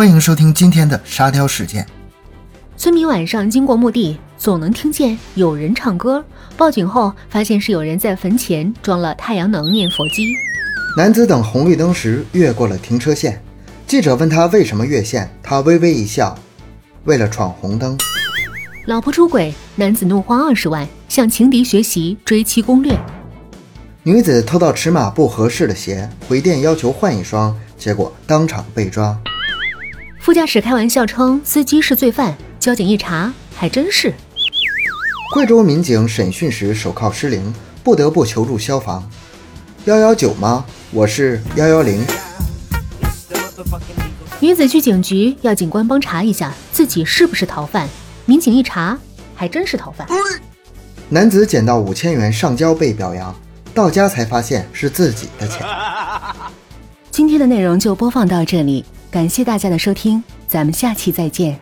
欢迎收听今天的沙雕事件。村民晚上经过墓地，总能听见有人唱歌。报警后，发现是有人在坟前装了太阳能念佛机。男子等红绿灯时越过了停车线，记者问他为什么越线，他微微一笑，为了闯红灯。老婆出轨，男子怒花二十万向情敌学习追妻攻略。女子偷到尺码不合适的鞋，回店要求换一双，结果当场被抓。副驾驶开玩笑称司机是罪犯，交警一查还真是。贵州民警审讯时手铐失灵，不得不求助消防。幺幺九吗？我是幺幺零。女子去警局要警官帮查一下自己是不是逃犯，民警一查还真是逃犯。男子捡到五千元上交被表扬，到家才发现是自己的钱。今天的内容就播放到这里，感谢大家的收听，咱们下期再见。